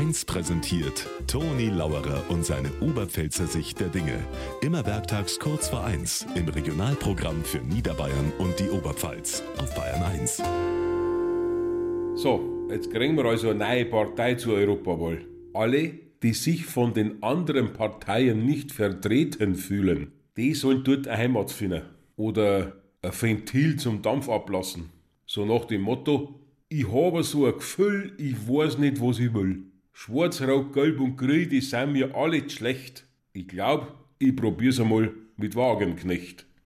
1 präsentiert Toni Lauerer und seine Oberpfälzer Sicht der Dinge. Immer werktags kurz vor 1 im Regionalprogramm für Niederbayern und die Oberpfalz auf Bayern 1. So, jetzt kriegen wir also eine neue Partei zur Europawahl. Alle, die sich von den anderen Parteien nicht vertreten fühlen, die sollen dort eine Heimat finden. Oder ein Ventil zum Dampf ablassen. So nach dem Motto, ich habe so ein Gefühl, ich weiß nicht, was ich will. Schwarz, Rot, Gelb und Grün, die sind mir alle schlecht. Ich glaub, ich probier's einmal mit Wagenknecht.